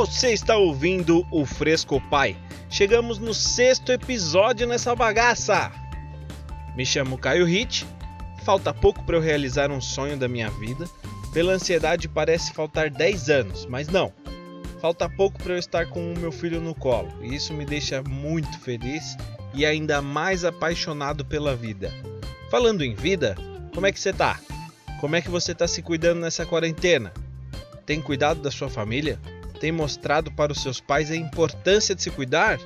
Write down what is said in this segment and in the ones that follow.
Você está ouvindo o Fresco Pai. Chegamos no sexto episódio nessa bagaça. Me chamo Caio Hit. Falta pouco para eu realizar um sonho da minha vida. Pela ansiedade parece faltar 10 anos, mas não. Falta pouco para eu estar com o meu filho no colo, e isso me deixa muito feliz e ainda mais apaixonado pela vida. Falando em vida, como é que você tá? Como é que você está se cuidando nessa quarentena? Tem cuidado da sua família? Tem mostrado para os seus pais a importância de se cuidar?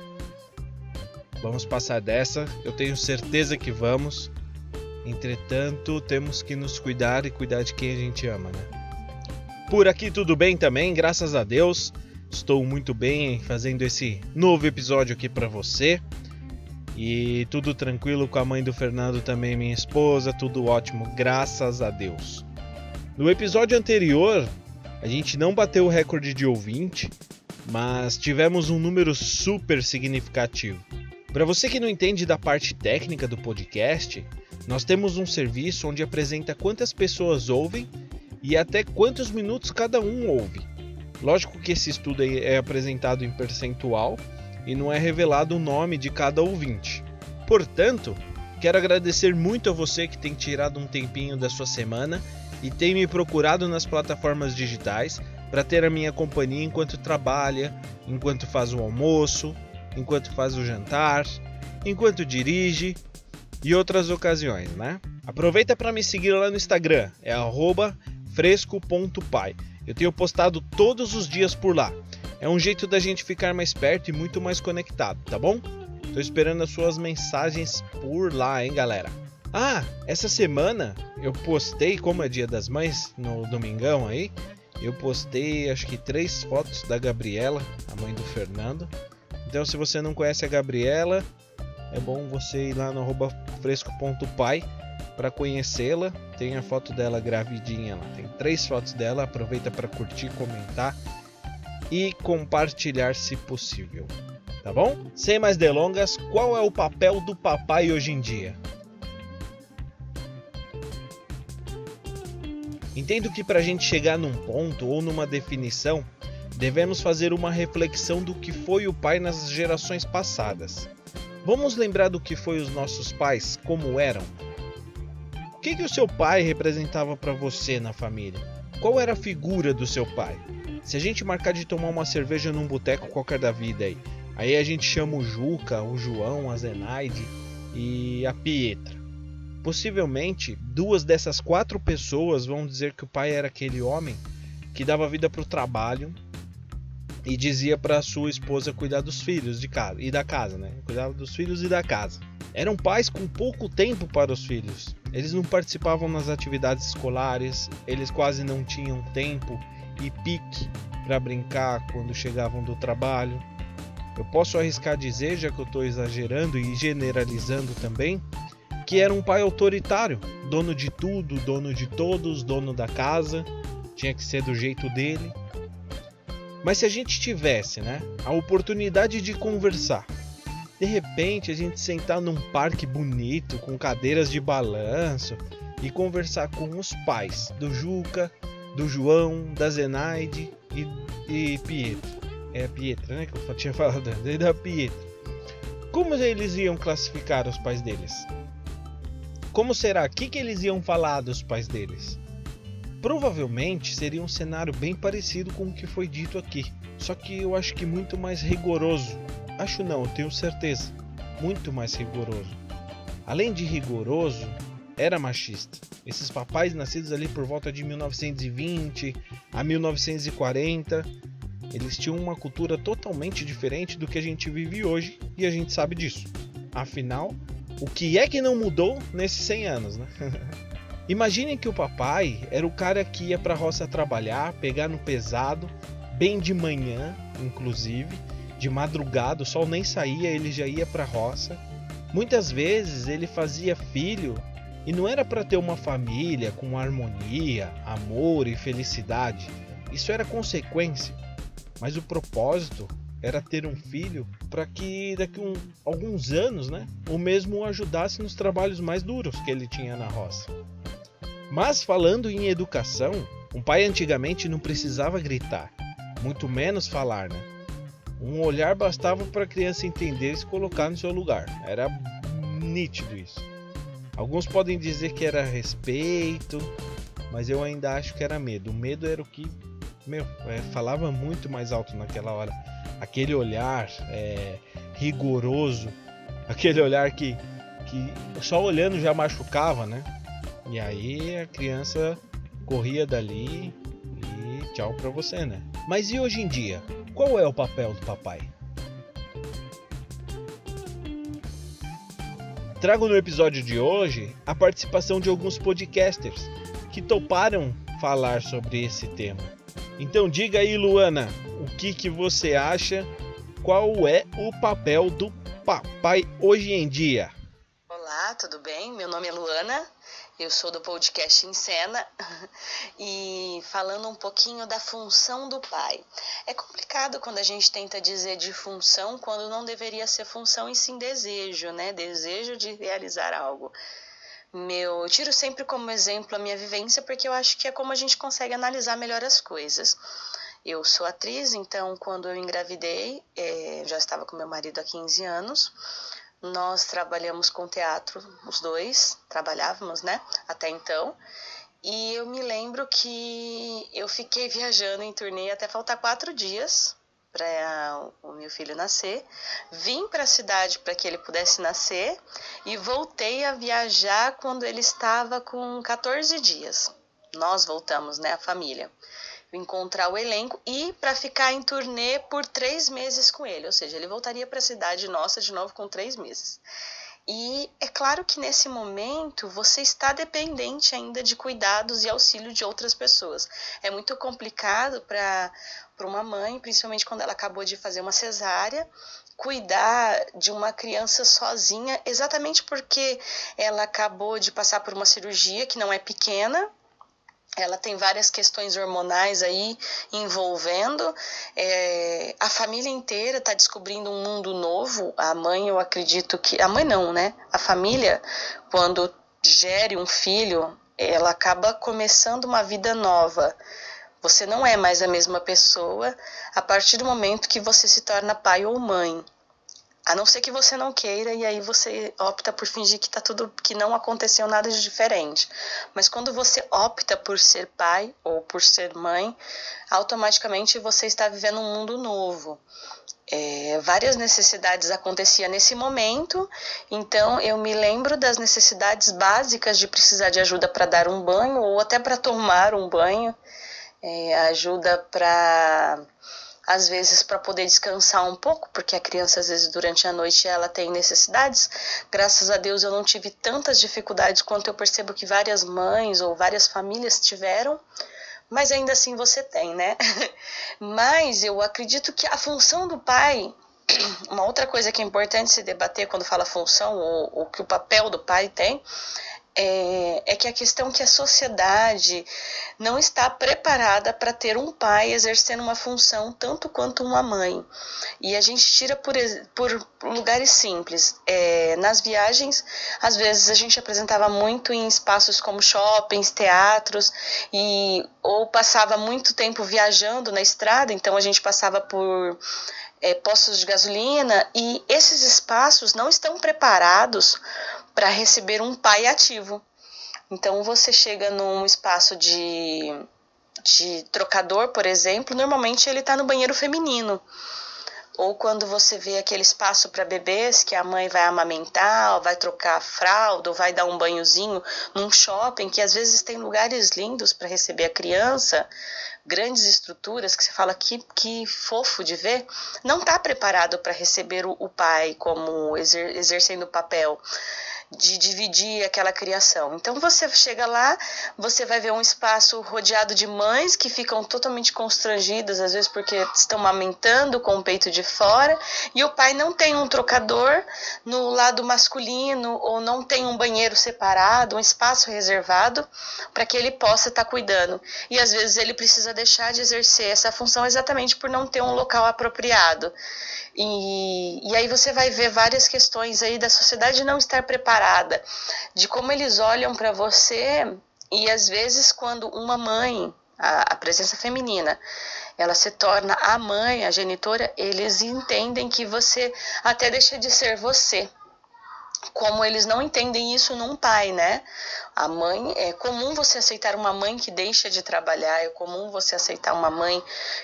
Vamos passar dessa, eu tenho certeza que vamos. Entretanto, temos que nos cuidar e cuidar de quem a gente ama, né? Por aqui tudo bem também, graças a Deus. Estou muito bem fazendo esse novo episódio aqui para você. E tudo tranquilo com a mãe do Fernando também, minha esposa, tudo ótimo, graças a Deus. No episódio anterior, a gente não bateu o recorde de ouvinte, mas tivemos um número super significativo. Para você que não entende da parte técnica do podcast, nós temos um serviço onde apresenta quantas pessoas ouvem e até quantos minutos cada um ouve. Lógico que esse estudo é apresentado em percentual e não é revelado o nome de cada ouvinte. Portanto, quero agradecer muito a você que tem tirado um tempinho da sua semana e tem me procurado nas plataformas digitais para ter a minha companhia enquanto trabalha, enquanto faz o almoço, enquanto faz o jantar, enquanto dirige e outras ocasiões, né? Aproveita para me seguir lá no Instagram, é fresco.pai. Eu tenho postado todos os dias por lá. É um jeito da gente ficar mais perto e muito mais conectado, tá bom? Tô esperando as suas mensagens por lá, hein, galera? Ah, essa semana eu postei, como é dia das mães, no domingão aí, eu postei acho que três fotos da Gabriela, a mãe do Fernando. Então, se você não conhece a Gabriela, é bom você ir lá no fresco.pai para conhecê-la. Tem a foto dela gravidinha lá. Tem três fotos dela. Aproveita para curtir, comentar e compartilhar se possível. Tá bom? Sem mais delongas, qual é o papel do papai hoje em dia? Entendo que para a gente chegar num ponto ou numa definição, devemos fazer uma reflexão do que foi o pai nas gerações passadas. Vamos lembrar do que foi os nossos pais, como eram? O que, que o seu pai representava para você na família? Qual era a figura do seu pai? Se a gente marcar de tomar uma cerveja num boteco qualquer da vida aí, aí a gente chama o Juca, o João, a Zenaide e a Pietra. Possivelmente, duas dessas quatro pessoas vão dizer que o pai era aquele homem que dava vida para o trabalho e dizia para sua esposa cuidar dos filhos de casa e da casa, né? Cuidava dos filhos e da casa. Eram pais com pouco tempo para os filhos. Eles não participavam nas atividades escolares, eles quase não tinham tempo e pique para brincar quando chegavam do trabalho. Eu posso arriscar dizer, já que eu estou exagerando e generalizando também, que era um pai autoritário, dono de tudo, dono de todos, dono da casa, tinha que ser do jeito dele. Mas se a gente tivesse, né, a oportunidade de conversar, de repente a gente sentar num parque bonito com cadeiras de balanço e conversar com os pais do Juca, do João, da Zenaide e, e Pietro. É a Pietra, né? Que eu tinha falado da Pietra. Como eles iam classificar os pais deles? Como será? O que, que eles iam falar dos pais deles? Provavelmente seria um cenário bem parecido com o que foi dito aqui, só que eu acho que muito mais rigoroso. Acho não, eu tenho certeza. Muito mais rigoroso. Além de rigoroso, era machista. Esses papais nascidos ali por volta de 1920 a 1940, eles tinham uma cultura totalmente diferente do que a gente vive hoje e a gente sabe disso. Afinal, o que é que não mudou nesses 100 anos, né? Imaginem que o papai era o cara que ia para a roça trabalhar, pegar no pesado, bem de manhã, inclusive, de madrugada, o sol nem saía, ele já ia para a roça. Muitas vezes ele fazia filho e não era para ter uma família com harmonia, amor e felicidade. Isso era consequência. Mas o propósito era ter um filho para que daqui um, alguns anos, né, o mesmo o ajudasse nos trabalhos mais duros que ele tinha na roça. Mas falando em educação, um pai antigamente não precisava gritar, muito menos falar, né? Um olhar bastava para a criança entender e se colocar no seu lugar. Era nítido isso. Alguns podem dizer que era respeito, mas eu ainda acho que era medo. O medo era o que, meu, é, falava muito mais alto naquela hora. Aquele olhar é, rigoroso, aquele olhar que, que só olhando já machucava, né? E aí a criança corria dali e tchau para você, né? Mas e hoje em dia? Qual é o papel do papai? Trago no episódio de hoje a participação de alguns podcasters que toparam falar sobre esse tema. Então diga aí, Luana, o que, que você acha? Qual é o papel do papai hoje em dia? Olá, tudo bem? Meu nome é Luana, eu sou do podcast Em Cena e falando um pouquinho da função do pai. É complicado quando a gente tenta dizer de função quando não deveria ser função e sim desejo, né? Desejo de realizar algo. Meu, eu tiro sempre como exemplo a minha vivência porque eu acho que é como a gente consegue analisar melhor as coisas. Eu sou atriz, então quando eu engravidei, é, já estava com meu marido há 15 anos. Nós trabalhamos com teatro, os dois trabalhávamos, né? Até então. E eu me lembro que eu fiquei viajando em turnê até faltar quatro dias para o meu filho nascer. Vim para a cidade para que ele pudesse nascer e voltei a viajar quando ele estava com 14 dias. Nós voltamos, né, a família encontrar o elenco e para ficar em turnê por três meses com ele, ou seja, ele voltaria para a cidade nossa de novo com três meses. E é claro que nesse momento você está dependente ainda de cuidados e auxílio de outras pessoas. É muito complicado para uma mãe, principalmente quando ela acabou de fazer uma cesárea, cuidar de uma criança sozinha, exatamente porque ela acabou de passar por uma cirurgia que não é pequena, ela tem várias questões hormonais aí envolvendo. É, a família inteira está descobrindo um mundo novo. A mãe, eu acredito que. A mãe não, né? A família, quando gere um filho, ela acaba começando uma vida nova. Você não é mais a mesma pessoa a partir do momento que você se torna pai ou mãe. A não ser que você não queira e aí você opta por fingir que tá tudo que não aconteceu nada de diferente. Mas quando você opta por ser pai ou por ser mãe, automaticamente você está vivendo um mundo novo. É, várias necessidades aconteciam nesse momento, então eu me lembro das necessidades básicas de precisar de ajuda para dar um banho ou até para tomar um banho, é, ajuda para às vezes para poder descansar um pouco, porque a criança às vezes durante a noite ela tem necessidades. Graças a Deus eu não tive tantas dificuldades quanto eu percebo que várias mães ou várias famílias tiveram, mas ainda assim você tem, né? mas eu acredito que a função do pai uma outra coisa que é importante se debater quando fala função ou, ou que o papel do pai tem é, é que a questão que a sociedade não está preparada para ter um pai exercendo uma função tanto quanto uma mãe. E a gente tira por, por lugares simples. É, nas viagens, às vezes a gente apresentava muito em espaços como shoppings, teatros, e ou passava muito tempo viajando na estrada, então a gente passava por é, postos de gasolina e esses espaços não estão preparados para receber um pai ativo. Então você chega num espaço de, de trocador, por exemplo, normalmente ele está no banheiro feminino. Ou quando você vê aquele espaço para bebês que a mãe vai amamentar, vai trocar a fralda, ou vai dar um banhozinho num shopping, que às vezes tem lugares lindos para receber a criança, grandes estruturas que você fala que, que fofo de ver, não está preparado para receber o, o, pai como exer, exercendo o papel de dividir aquela criação. Então você chega lá, você vai ver um espaço rodeado de mães que ficam totalmente constrangidas, às vezes porque estão amamentando com o peito de fora, e o pai não tem um trocador no lado masculino ou não tem um banheiro separado, um espaço reservado para que ele possa estar tá cuidando. E às vezes ele precisa deixar de exercer essa função exatamente por não ter um local apropriado. E, e aí você vai ver várias questões aí da sociedade não estar preparada, de como eles olham para você e às vezes quando uma mãe, a, a presença feminina, ela se torna a mãe, a genitora, eles entendem que você até deixa de ser você como eles não entendem isso num pai, né? A mãe, é comum você aceitar uma mãe que deixa de trabalhar, é comum você aceitar uma mãe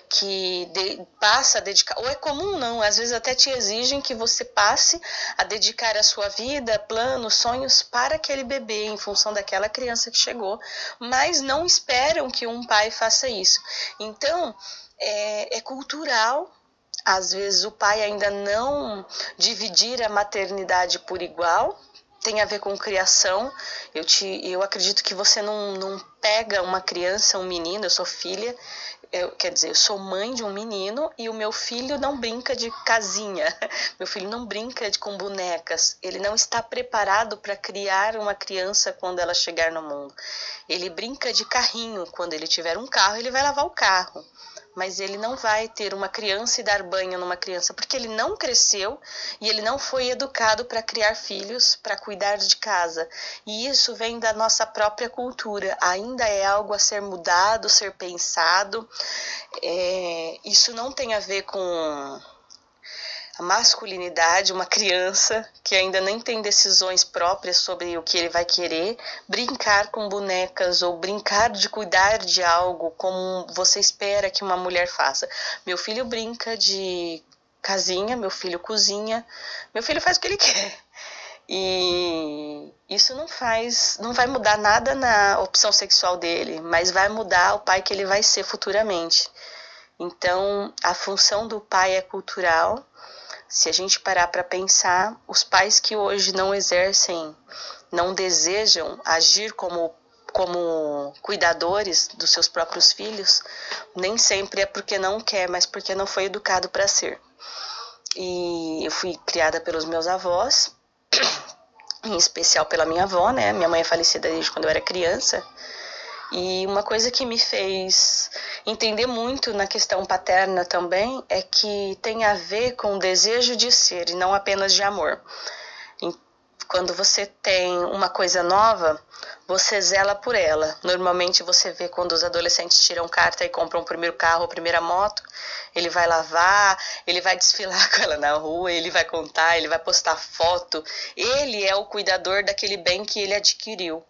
que de, passa a dedicar, ou é comum não, às vezes até te exigem que você passe a dedicar a sua vida, planos, sonhos para aquele bebê em função daquela criança que chegou, mas não esperam que um pai faça isso. Então, é, é cultural às vezes o pai ainda não dividir a maternidade por igual, tem a ver com criação. Eu, te, eu acredito que você não, não pega uma criança, um menino, eu sou filha, eu, quer dizer, eu sou mãe de um menino e o meu filho não brinca de casinha, meu filho não brinca de, com bonecas, ele não está preparado para criar uma criança quando ela chegar no mundo. Ele brinca de carrinho, quando ele tiver um carro, ele vai lavar o carro mas ele não vai ter uma criança e dar banho numa criança, porque ele não cresceu e ele não foi educado para criar filhos, para cuidar de casa. E isso vem da nossa própria cultura, ainda é algo a ser mudado, ser pensado. É, isso não tem a ver com a masculinidade, uma criança que ainda nem tem decisões próprias sobre o que ele vai querer, brincar com bonecas ou brincar de cuidar de algo como você espera que uma mulher faça. Meu filho brinca de casinha, meu filho cozinha, meu filho faz o que ele quer. E isso não faz, não vai mudar nada na opção sexual dele, mas vai mudar o pai que ele vai ser futuramente. Então, a função do pai é cultural se a gente parar para pensar, os pais que hoje não exercem, não desejam agir como como cuidadores dos seus próprios filhos, nem sempre é porque não quer, mas porque não foi educado para ser. E eu fui criada pelos meus avós, em especial pela minha avó, né? Minha mãe é falecida desde quando eu era criança. E uma coisa que me fez entender muito na questão paterna também é que tem a ver com o desejo de ser e não apenas de amor. Quando você tem uma coisa nova, você zela por ela. Normalmente você vê quando os adolescentes tiram carta e compram o primeiro carro, a primeira moto, ele vai lavar, ele vai desfilar com ela na rua, ele vai contar, ele vai postar foto. Ele é o cuidador daquele bem que ele adquiriu.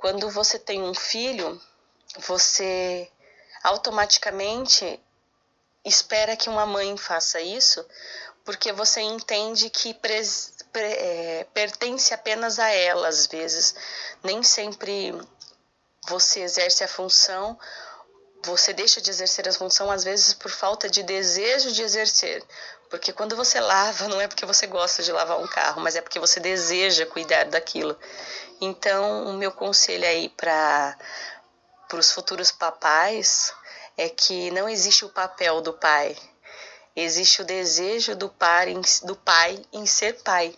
Quando você tem um filho, você automaticamente espera que uma mãe faça isso, porque você entende que pres, pre, é, pertence apenas a ela, às vezes. Nem sempre você exerce a função, você deixa de exercer a função, às vezes por falta de desejo de exercer. Porque quando você lava, não é porque você gosta de lavar um carro, mas é porque você deseja cuidar daquilo. Então, o meu conselho aí para os futuros papais é que não existe o papel do pai, existe o desejo do pai, do pai em ser pai.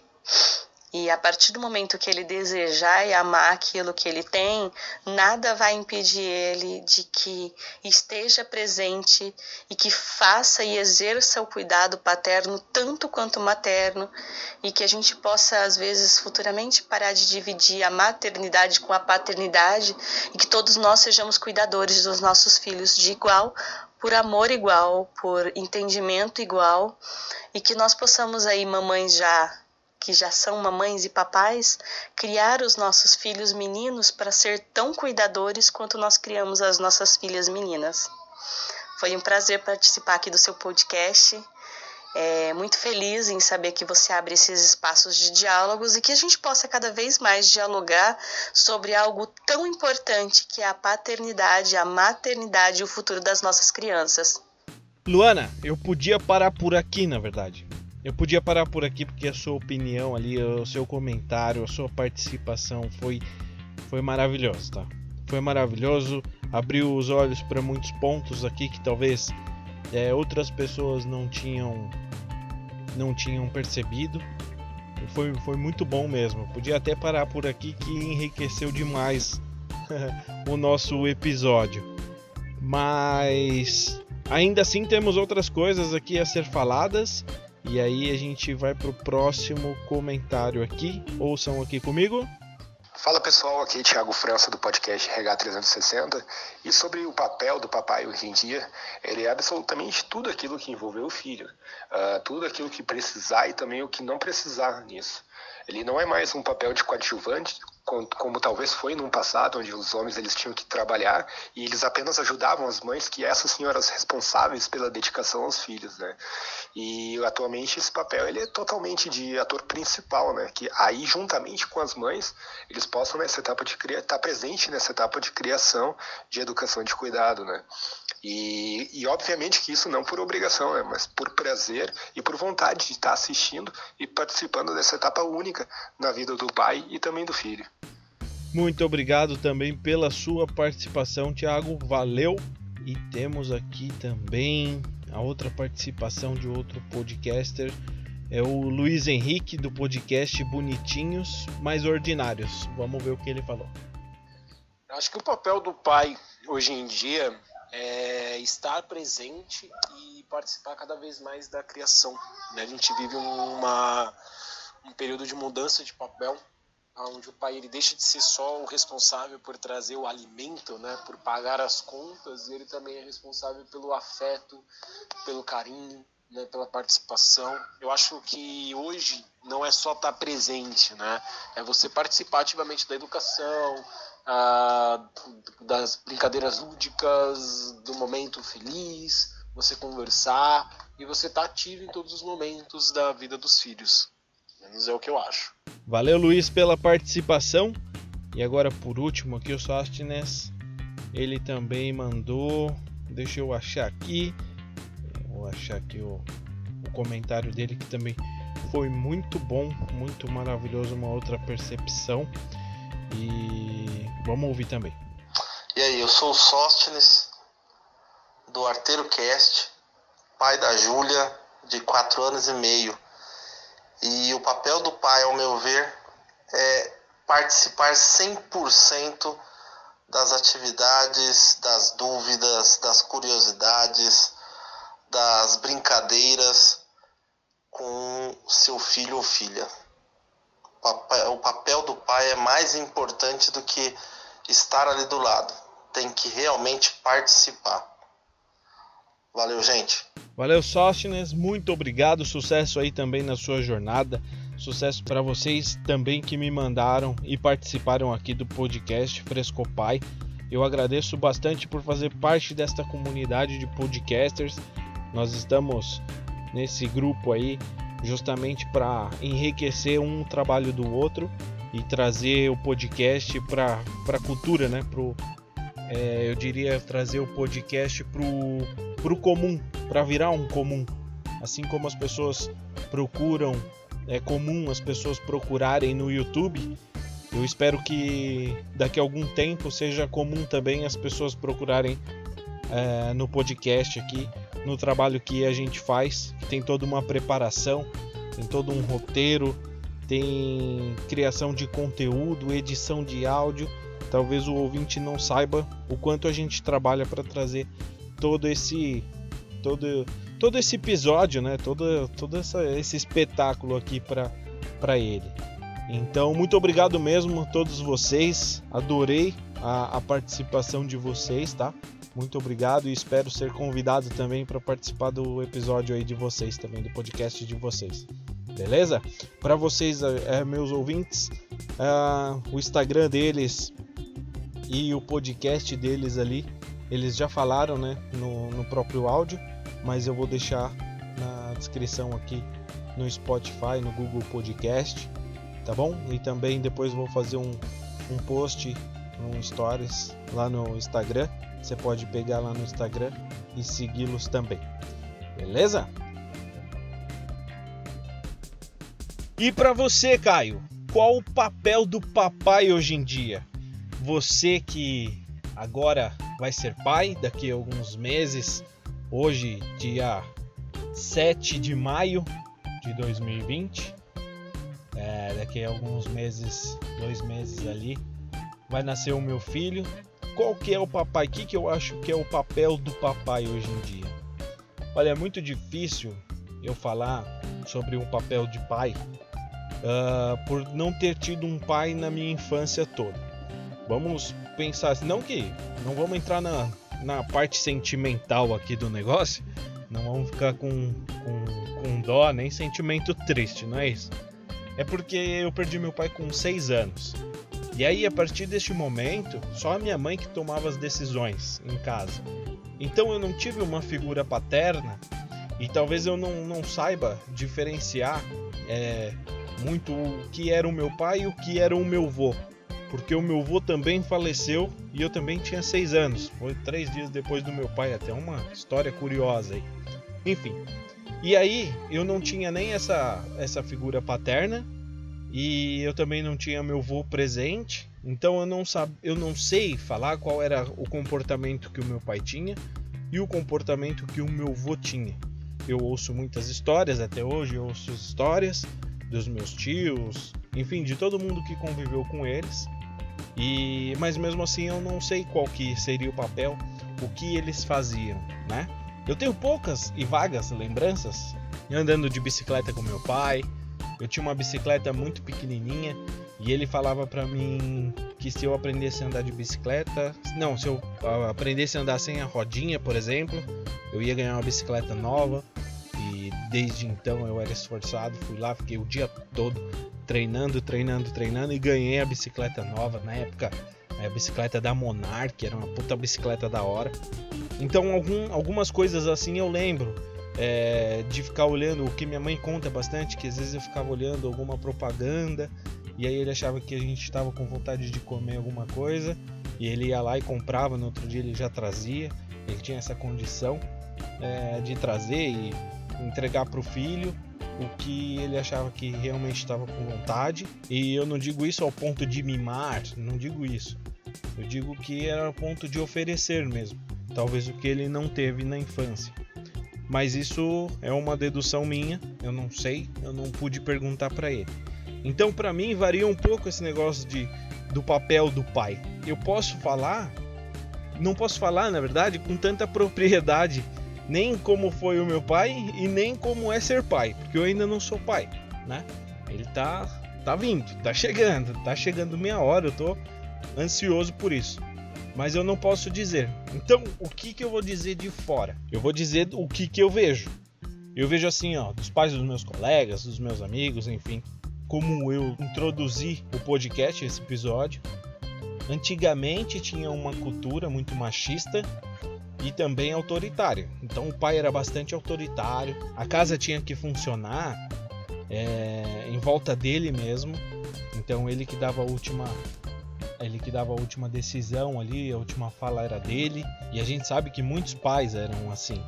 E a partir do momento que ele desejar e amar aquilo que ele tem, nada vai impedir ele de que esteja presente e que faça e exerça o cuidado paterno tanto quanto materno e que a gente possa às vezes futuramente parar de dividir a maternidade com a paternidade e que todos nós sejamos cuidadores dos nossos filhos de igual por amor igual, por entendimento igual e que nós possamos aí mamães já que já são mamães e papais, criar os nossos filhos meninos para ser tão cuidadores quanto nós criamos as nossas filhas meninas. Foi um prazer participar aqui do seu podcast. É, muito feliz em saber que você abre esses espaços de diálogos e que a gente possa cada vez mais dialogar sobre algo tão importante que é a paternidade, a maternidade e o futuro das nossas crianças. Luana, eu podia parar por aqui, na verdade. Eu podia parar por aqui porque a sua opinião ali, o seu comentário, a sua participação foi foi maravilhoso, tá? Foi maravilhoso, abriu os olhos para muitos pontos aqui que talvez é, outras pessoas não tinham não tinham percebido. Foi, foi muito bom mesmo. Podia até parar por aqui que enriqueceu demais o nosso episódio. Mas ainda assim temos outras coisas aqui a ser faladas. E aí a gente vai pro próximo comentário aqui. Ouçam aqui comigo. Fala pessoal, aqui é Thiago França do podcast RH 360 e sobre o papel do papai hoje em dia, ele é absolutamente tudo aquilo que envolveu o filho, uh, tudo aquilo que precisar e também o que não precisar nisso. Ele não é mais um papel de coadjuvante, como, como, talvez foi num passado, onde os homens eles tinham que trabalhar e eles apenas ajudavam as mães, que essas senhoras responsáveis pela dedicação aos filhos, né? E atualmente esse papel ele é totalmente de ator principal, né? Que aí juntamente com as mães eles possam nessa etapa de criar, estar tá presente nessa etapa de criação, de educação, de cuidado, né? E, e obviamente que isso não por obrigação, né? Mas por prazer e por vontade de estar assistindo e participando dessa etapa única na vida do pai e também do filho. Muito obrigado também pela sua participação, Thiago. Valeu. E temos aqui também a outra participação de outro podcaster. É o Luiz Henrique do podcast Bonitinhos Mais Ordinários. Vamos ver o que ele falou. Acho que o papel do pai hoje em dia é estar presente e participar cada vez mais da criação. Né? A gente vive uma, um período de mudança de papel onde o pai ele deixa de ser só o responsável por trazer o alimento, né, por pagar as contas, ele também é responsável pelo afeto, pelo carinho, né, pela participação. Eu acho que hoje não é só estar presente, né, é você participar ativamente da educação, ah, das brincadeiras lúdicas, do momento feliz, você conversar e você estar tá ativo em todos os momentos da vida dos filhos menos é o que eu acho. Valeu, Luiz, pela participação. E agora, por último, aqui o Sostines, ele também mandou. Deixa eu achar aqui. Vou achar aqui o, o comentário dele que também foi muito bom, muito maravilhoso, uma outra percepção. E vamos ouvir também. E aí, eu sou o Sóstenes do Arteiro Cast, pai da Júlia, de 4 anos e meio. E o papel do pai, ao meu ver, é participar 100% das atividades, das dúvidas, das curiosidades, das brincadeiras com seu filho ou filha. O papel do pai é mais importante do que estar ali do lado. Tem que realmente participar. Valeu, gente. Valeu, Sóstines. Muito obrigado. Sucesso aí também na sua jornada. Sucesso para vocês também que me mandaram e participaram aqui do podcast Frescopai. Eu agradeço bastante por fazer parte desta comunidade de podcasters. Nós estamos nesse grupo aí justamente para enriquecer um trabalho do outro e trazer o podcast para a cultura, né? Pro, é, eu diria trazer o podcast para o comum, para virar um comum. Assim como as pessoas procuram, é comum as pessoas procurarem no YouTube, eu espero que daqui a algum tempo seja comum também as pessoas procurarem é, no podcast aqui, no trabalho que a gente faz, que tem toda uma preparação, tem todo um roteiro, tem criação de conteúdo, edição de áudio talvez o ouvinte não saiba o quanto a gente trabalha para trazer todo esse todo todo esse episódio, né? Todo todo essa, esse espetáculo aqui para para ele. Então, muito obrigado mesmo a todos vocês. Adorei a, a participação de vocês, tá? Muito obrigado e espero ser convidado também para participar do episódio aí de vocês também, do podcast de vocês. Beleza? Para vocês, é, meus ouvintes, é, o Instagram deles e o podcast deles ali, eles já falaram, né, no, no próprio áudio, mas eu vou deixar na descrição aqui no Spotify, no Google Podcast, tá bom? E também depois vou fazer um, um post, um stories lá no Instagram. Você pode pegar lá no Instagram e segui-los também. Beleza? E para você, Caio, qual o papel do papai hoje em dia? Você que agora vai ser pai daqui a alguns meses, hoje, dia 7 de maio de 2020, é, daqui a alguns meses, dois meses ali, vai nascer o meu filho. Qual que é o papai? O que, que eu acho que é o papel do papai hoje em dia? Olha, é muito difícil eu falar sobre um papel de pai, uh, por não ter tido um pai na minha infância toda. Vamos pensar, não que não vamos entrar na, na parte sentimental aqui do negócio, não vamos ficar com, com, com dó nem sentimento triste, não é isso? É porque eu perdi meu pai com 6 anos. E aí, a partir deste momento, só a minha mãe que tomava as decisões em casa. Então eu não tive uma figura paterna e talvez eu não, não saiba diferenciar é, muito o que era o meu pai e o que era o meu vô. Porque o meu vô também faleceu e eu também tinha seis anos. Foi três dias depois do meu pai, até uma história curiosa aí. Enfim. E aí eu não tinha nem essa, essa figura paterna e eu também não tinha meu vô presente. Então eu não, sab... eu não sei falar qual era o comportamento que o meu pai tinha e o comportamento que o meu vô tinha. Eu ouço muitas histórias até hoje, eu ouço histórias dos meus tios, enfim, de todo mundo que conviveu com eles. E mas mesmo assim eu não sei qual que seria o papel, o que eles faziam, né? Eu tenho poucas e vagas lembranças andando de bicicleta com meu pai. Eu tinha uma bicicleta muito pequenininha e ele falava para mim que se eu aprendesse a andar de bicicleta, não, se eu aprendesse a andar sem a rodinha, por exemplo, eu ia ganhar uma bicicleta nova. E desde então eu era esforçado, fui lá, fiquei o dia todo treinando, treinando, treinando e ganhei a bicicleta nova na época, a bicicleta da Monarch, era uma puta bicicleta da hora. Então algum, algumas coisas assim eu lembro é, de ficar olhando o que minha mãe conta bastante, que às vezes eu ficava olhando alguma propaganda e aí ele achava que a gente estava com vontade de comer alguma coisa e ele ia lá e comprava, no outro dia ele já trazia, ele tinha essa condição é, de trazer e entregar para o filho o que ele achava que realmente estava com vontade. E eu não digo isso ao ponto de mimar, não digo isso. Eu digo que era ao ponto de oferecer mesmo, talvez o que ele não teve na infância. Mas isso é uma dedução minha, eu não sei, eu não pude perguntar para ele. Então, para mim, varia um pouco esse negócio de do papel do pai. Eu posso falar, não posso falar, na verdade, com tanta propriedade, nem como foi o meu pai e nem como é ser pai, porque eu ainda não sou pai, né? Ele tá tá vindo, tá chegando, tá chegando minha hora, eu tô ansioso por isso mas eu não posso dizer. Então, o que, que eu vou dizer de fora? Eu vou dizer o que, que eu vejo. Eu vejo assim, ó, dos pais dos meus colegas, dos meus amigos, enfim, como eu introduzi o podcast, esse episódio. Antigamente tinha uma cultura muito machista e também autoritária. Então o pai era bastante autoritário, a casa tinha que funcionar é, em volta dele mesmo. Então ele que dava a última ele que dava a última decisão ali, a última fala era dele, e a gente sabe que muitos pais eram assim.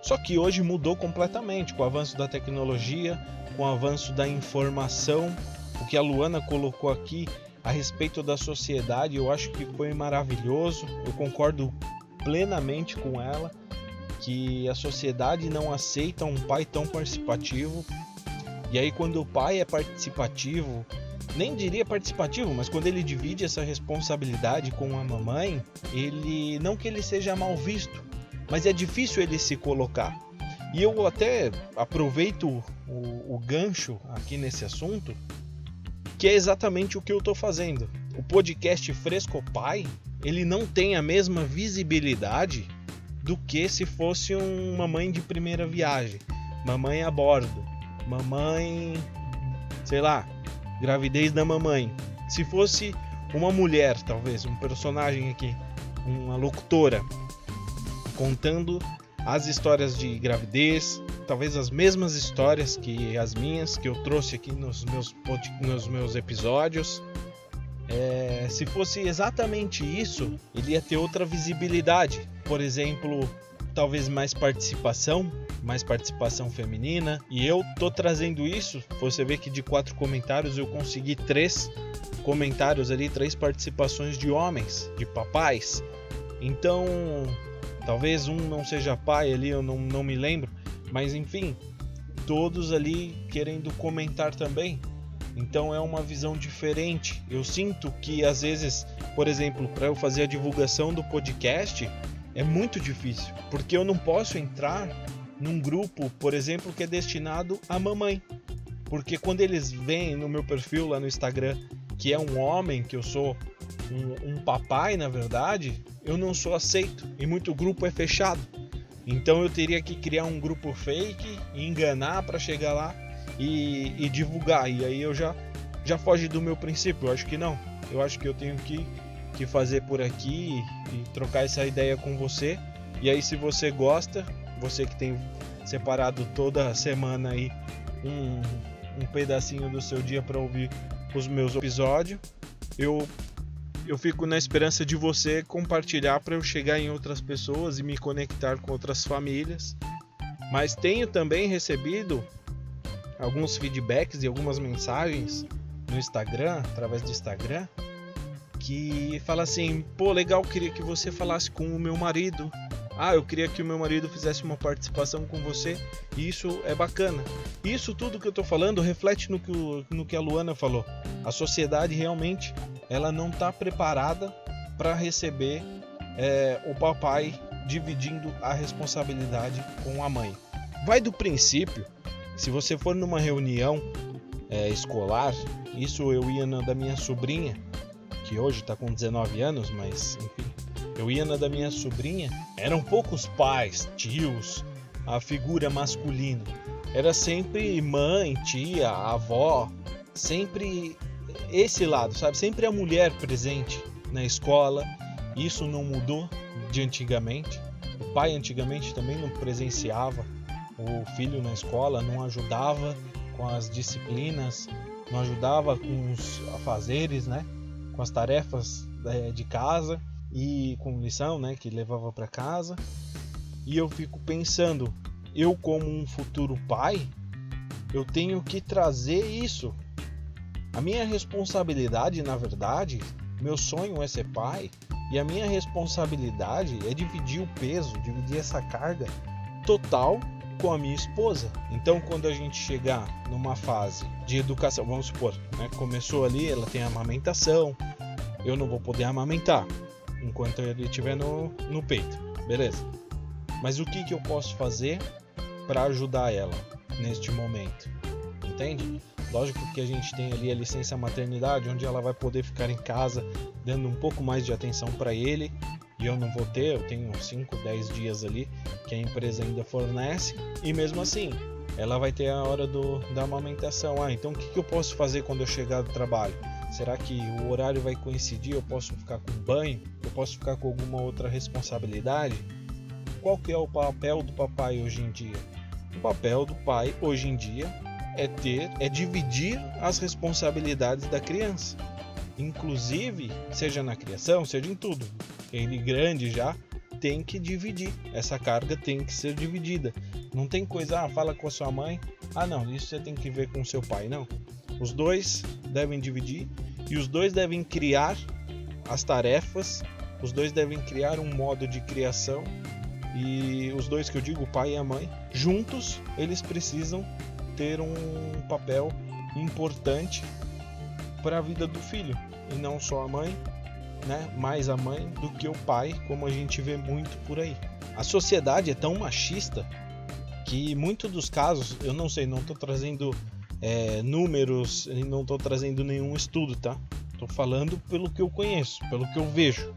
Só que hoje mudou completamente com o avanço da tecnologia, com o avanço da informação, o que a Luana colocou aqui a respeito da sociedade, eu acho que foi maravilhoso. Eu concordo plenamente com ela que a sociedade não aceita um pai tão participativo. E aí quando o pai é participativo, nem diria participativo, mas quando ele divide essa responsabilidade com a mamãe, ele não que ele seja mal visto, mas é difícil ele se colocar. E eu até aproveito o, o gancho aqui nesse assunto, que é exatamente o que eu estou fazendo. O podcast Fresco Pai, ele não tem a mesma visibilidade do que se fosse uma mãe de primeira viagem, mamãe a bordo, mamãe, sei lá, gravidez da mamãe. Se fosse uma mulher, talvez, um personagem aqui, uma locutora, contando as histórias de gravidez, talvez as mesmas histórias que as minhas, que eu trouxe aqui nos meus, nos meus episódios. É, se fosse exatamente isso, ele ia ter outra visibilidade. Por exemplo, talvez mais participação, mais participação feminina. E eu tô trazendo isso. Você vê que de quatro comentários eu consegui três comentários ali, três participações de homens, de papais. Então, talvez um não seja pai ali, eu não, não me lembro. Mas enfim, todos ali querendo comentar também. Então é uma visão diferente. Eu sinto que às vezes, por exemplo, para eu fazer a divulgação do podcast, é muito difícil, porque eu não posso entrar num grupo, por exemplo, que é destinado à mamãe. Porque quando eles veem no meu perfil lá no Instagram que é um homem, que eu sou um, um papai, na verdade, eu não sou aceito. E muito grupo é fechado. Então eu teria que criar um grupo fake, enganar para chegar lá e, e, divulgar. E aí eu já, já foge do meu princípio. Eu acho que não. Eu acho que eu tenho que, que fazer por aqui e, e trocar essa ideia com você. E aí, se você gosta, você que tem separado toda semana aí um, um pedacinho do seu dia para ouvir os meus episódios, eu eu fico na esperança de você compartilhar para eu chegar em outras pessoas e me conectar com outras famílias. Mas tenho também recebido alguns feedbacks e algumas mensagens no Instagram, através do Instagram, que fala assim: "Pô, legal, queria que você falasse com o meu marido ah, eu queria que o meu marido fizesse uma participação com você e isso é bacana. Isso tudo que eu estou falando reflete no que, o, no que a Luana falou. A sociedade realmente ela não está preparada para receber é, o papai dividindo a responsabilidade com a mãe. Vai do princípio, se você for numa reunião é, escolar, isso eu ia na da minha sobrinha, que hoje está com 19 anos, mas enfim, eu ia na da minha sobrinha, eram poucos pais, tios, a figura masculina. Era sempre mãe, tia, avó, sempre esse lado, sabe? Sempre a mulher presente na escola. Isso não mudou de antigamente. O pai antigamente também não presenciava o filho na escola, não ajudava com as disciplinas, não ajudava com os afazeres, né? Com as tarefas eh, de casa e com lição, né, que levava para casa. E eu fico pensando, eu como um futuro pai, eu tenho que trazer isso. A minha responsabilidade, na verdade, meu sonho é ser pai, e a minha responsabilidade é dividir o peso, dividir essa carga total com a minha esposa. Então, quando a gente chegar numa fase de educação, vamos supor, né, começou ali, ela tem amamentação, eu não vou poder amamentar enquanto ele estiver no, no peito, beleza? Mas o que, que eu posso fazer para ajudar ela neste momento? Entende? Lógico que a gente tem ali a licença maternidade, onde ela vai poder ficar em casa dando um pouco mais de atenção para ele. E eu não vou ter, eu tenho 5, 10 dias ali que a empresa ainda fornece. E mesmo assim, ela vai ter a hora do, da amamentação. Ah, então o que, que eu posso fazer quando eu chegar do trabalho? Será que o horário vai coincidir? Eu posso ficar com banho? Eu posso ficar com alguma outra responsabilidade? Qual que é o papel do papai hoje em dia? O papel do pai hoje em dia é ter, é dividir as responsabilidades da criança. Inclusive, seja na criação, seja em tudo. Ele grande já tem que dividir. Essa carga tem que ser dividida. Não tem coisa, ah, fala com a sua mãe. Ah, não, isso você tem que ver com seu pai, não. Os dois devem dividir e os dois devem criar as tarefas, os dois devem criar um modo de criação e os dois que eu digo, o pai e a mãe, juntos eles precisam ter um papel importante para a vida do filho e não só a mãe, né? Mais a mãe do que o pai, como a gente vê muito por aí. A sociedade é tão machista que muitos dos casos, eu não sei, não estou trazendo é, números, não estou trazendo nenhum estudo, tá? Estou falando pelo que eu conheço, pelo que eu vejo.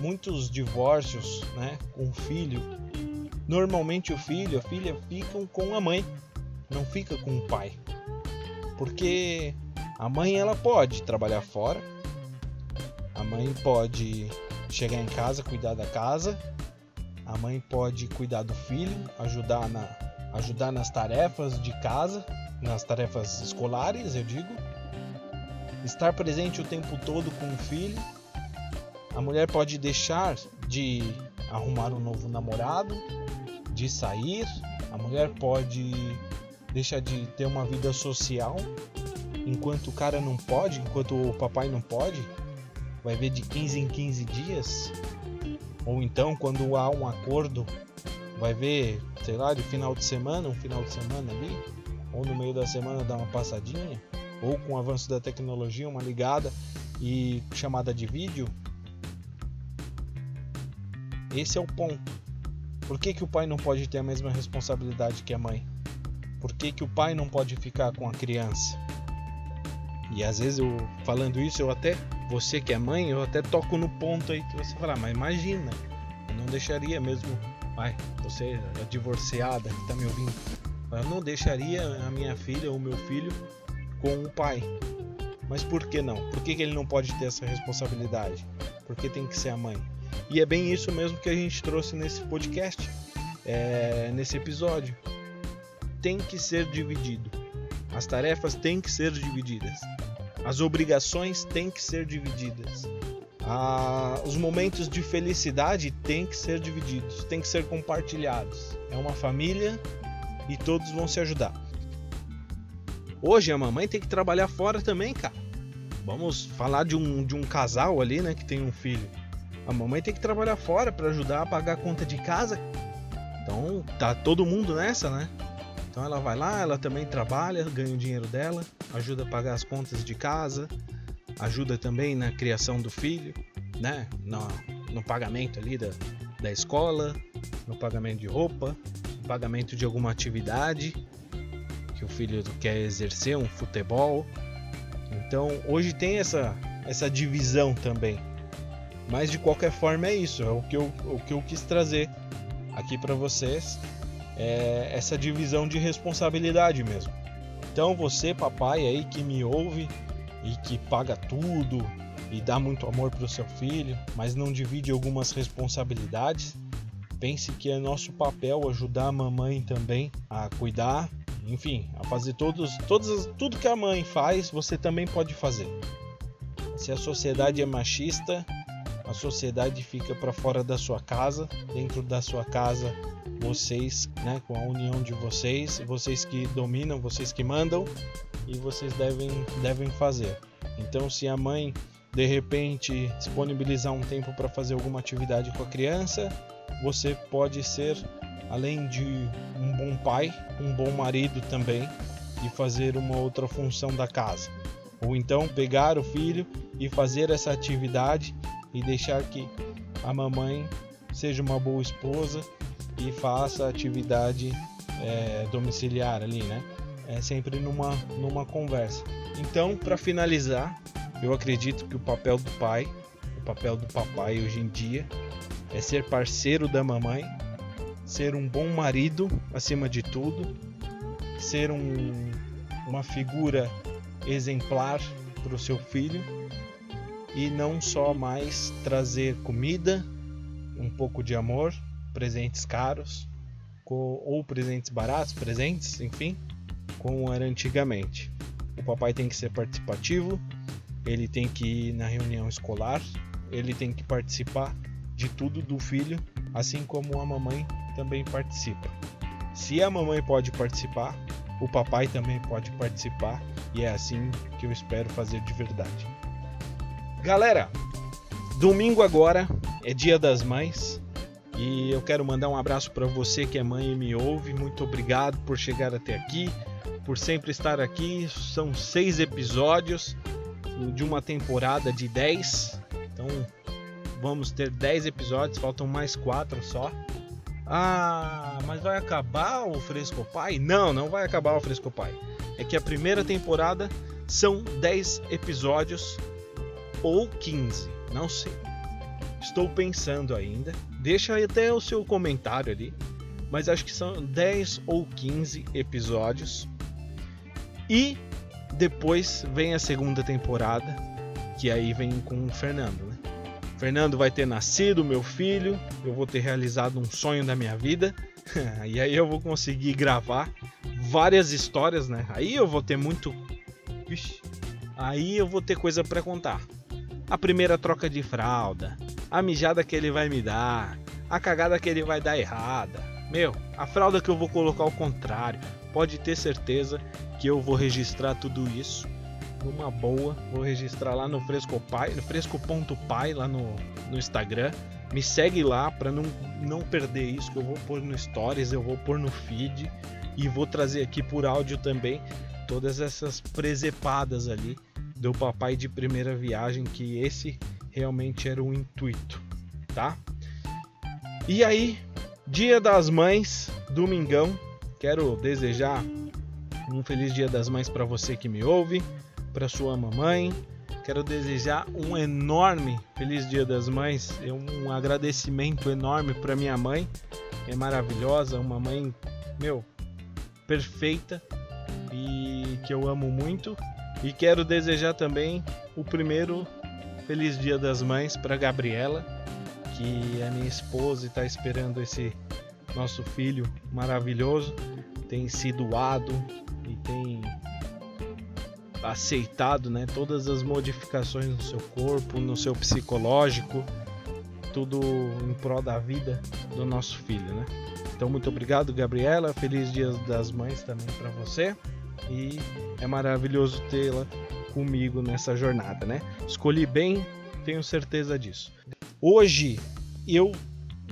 Muitos divórcios, né, com filho, normalmente o filho, a filha ficam com a mãe, não fica com o pai, porque a mãe ela pode trabalhar fora, a mãe pode chegar em casa, cuidar da casa, a mãe pode cuidar do filho, ajudar na ajudar nas tarefas de casa, nas tarefas escolares, eu digo. Estar presente o tempo todo com o filho. A mulher pode deixar de arrumar um novo namorado, de sair. A mulher pode deixar de ter uma vida social enquanto o cara não pode, enquanto o papai não pode. Vai ver de 15 em 15 dias. Ou então, quando há um acordo, vai ver, sei lá, de final de semana, um final de semana ali ou no meio da semana dar uma passadinha, ou com o avanço da tecnologia, uma ligada e chamada de vídeo. Esse é o ponto. Por que, que o pai não pode ter a mesma responsabilidade que a mãe? Por que, que o pai não pode ficar com a criança? E às vezes eu falando isso, eu até, você que é mãe, eu até toco no ponto aí que você fala, mas imagina, eu não deixaria mesmo, pai, você é divorciada que tá me ouvindo, eu não deixaria a minha filha ou meu filho com o pai. Mas por que não? Por que, que ele não pode ter essa responsabilidade? Porque tem que ser a mãe. E é bem isso mesmo que a gente trouxe nesse podcast, é, nesse episódio. Tem que ser dividido. As tarefas têm que ser divididas. As obrigações têm que ser divididas. Ah, os momentos de felicidade têm que ser divididos, têm que ser compartilhados. É uma família e todos vão se ajudar. Hoje a mamãe tem que trabalhar fora também, cara. Vamos falar de um, de um casal ali, né, que tem um filho. A mamãe tem que trabalhar fora para ajudar a pagar a conta de casa. Então tá todo mundo nessa, né? Então ela vai lá, ela também trabalha, ganha o dinheiro dela, ajuda a pagar as contas de casa, ajuda também na criação do filho, né? No, no pagamento ali da, da escola, no pagamento de roupa, no pagamento de alguma atividade que o filho quer exercer, um futebol. Então hoje tem essa, essa divisão também. Mas de qualquer forma é isso, é o que eu, o que eu quis trazer aqui para vocês é essa divisão de responsabilidade mesmo. Então você, papai aí que me ouve e que paga tudo e dá muito amor para o seu filho, mas não divide algumas responsabilidades, pense que é nosso papel ajudar a mamãe também a cuidar, enfim, a fazer todos, todos tudo que a mãe faz, você também pode fazer. Se a sociedade é machista, a sociedade fica para fora da sua casa, dentro da sua casa vocês, né, com a união de vocês, vocês que dominam, vocês que mandam e vocês devem devem fazer. Então, se a mãe de repente disponibilizar um tempo para fazer alguma atividade com a criança, você pode ser além de um bom pai, um bom marido também e fazer uma outra função da casa. Ou então pegar o filho e fazer essa atividade e deixar que a mamãe seja uma boa esposa e faça atividade é, domiciliar ali, né? É sempre numa, numa conversa. Então, para finalizar, eu acredito que o papel do pai, o papel do papai hoje em dia, é ser parceiro da mamãe, ser um bom marido acima de tudo, ser um, uma figura exemplar para o seu filho e não só mais trazer comida, um pouco de amor, presentes caros ou presentes baratos, presentes, enfim, como era antigamente. O papai tem que ser participativo, ele tem que ir na reunião escolar, ele tem que participar de tudo do filho, assim como a mamãe também participa. Se a mamãe pode participar, o papai também pode participar e é assim que eu espero fazer de verdade. Galera, domingo agora é Dia das Mães. E eu quero mandar um abraço para você que é mãe e me ouve. Muito obrigado por chegar até aqui, por sempre estar aqui. São seis episódios de uma temporada de dez. Então vamos ter dez episódios, faltam mais quatro só. Ah, mas vai acabar o Fresco Pai? Não, não vai acabar o Fresco Pai. É que a primeira temporada são 10 episódios ou 15, não sei. Estou pensando ainda. Deixa até o seu comentário ali. Mas acho que são 10 ou 15 episódios. E depois vem a segunda temporada, que aí vem com o Fernando, né? Fernando vai ter nascido, meu filho, eu vou ter realizado um sonho da minha vida. e aí eu vou conseguir gravar várias histórias, né? Aí eu vou ter muito. Aí eu vou ter coisa para contar. A primeira troca de fralda, a mijada que ele vai me dar, a cagada que ele vai dar errada. Meu, a fralda que eu vou colocar ao contrário. Pode ter certeza que eu vou registrar tudo isso numa boa. Vou registrar lá no Fresco Pai, no fresco.pai lá no, no Instagram. Me segue lá para não, não perder isso que eu vou pôr no Stories, eu vou pôr no feed e vou trazer aqui por áudio também todas essas presepadas ali do papai de primeira viagem que esse realmente era o intuito, tá? E aí, Dia das Mães, domingão, quero desejar Um feliz Dia das Mães para você que me ouve, para sua mamãe. Quero desejar um enorme feliz Dia das Mães, um agradecimento enorme para minha mãe. É maravilhosa, uma mãe, meu, perfeita e que eu amo muito. E quero desejar também o primeiro feliz Dia das Mães para Gabriela, que é minha esposa e está esperando esse nosso filho maravilhoso. Tem se doado e tem aceitado né, todas as modificações no seu corpo, no seu psicológico, tudo em prol da vida do nosso filho. Né? Então, muito obrigado, Gabriela. Feliz Dia das Mães também para você. E é maravilhoso tê-la comigo nessa jornada, né? Escolhi bem, tenho certeza disso. Hoje eu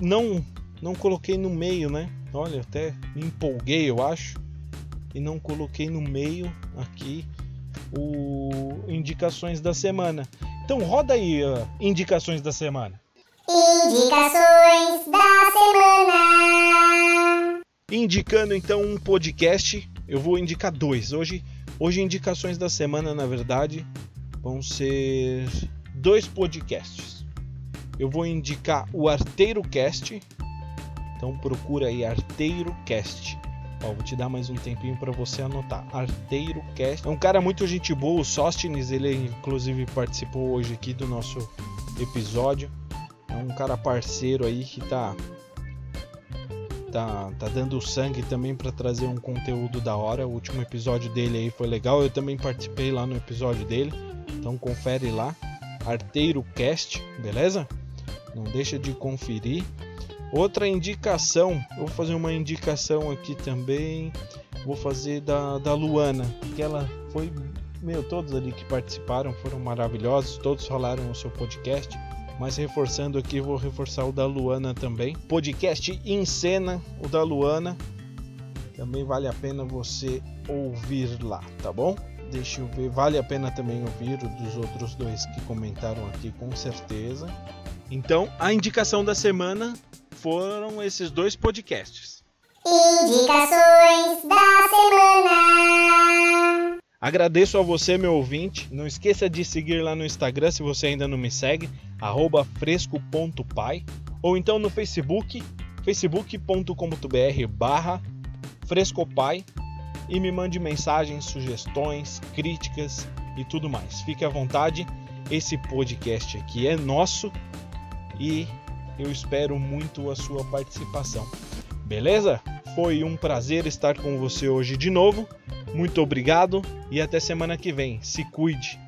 não não coloquei no meio, né? Olha, até me empolguei, eu acho, e não coloquei no meio aqui o indicações da semana. Então roda aí uh, indicações da semana. Indicações da semana. Indicando então um podcast, eu vou indicar dois. Hoje, hoje indicações da semana, na verdade, vão ser dois podcasts. Eu vou indicar o Arteiro Cast. Então procura aí Arteiro Cast. Ó, vou te dar mais um tempinho para você anotar. Arteiro Cast. É um cara muito gente boa, o Sóstenes, ele inclusive participou hoje aqui do nosso episódio. É um cara parceiro aí que tá tá, tá dando sangue também para trazer um conteúdo da hora. O último episódio dele aí foi legal. Eu também participei lá no episódio dele. Então confere lá. Arteiro Cast, beleza? Não deixa de conferir. Outra indicação, vou fazer uma indicação aqui também. Vou fazer da, da Luana, que ela foi. Meu, todos ali que participaram foram maravilhosos, todos falaram o seu podcast. Mas reforçando aqui, vou reforçar o da Luana também. Podcast em cena, o da Luana. Também vale a pena você ouvir lá, tá bom? Deixa eu ver, vale a pena também ouvir o dos outros dois que comentaram aqui, com certeza. Então, a indicação da semana foram esses dois podcasts. Indicações da semana. Agradeço a você, meu ouvinte. Não esqueça de seguir lá no Instagram se você ainda não me segue, fresco.pai, ou então no Facebook, facebook.com.br barra frescopai e me mande mensagens, sugestões, críticas e tudo mais. Fique à vontade, esse podcast aqui é nosso e eu espero muito a sua participação. Beleza? Foi um prazer estar com você hoje de novo. Muito obrigado e até semana que vem. Se cuide.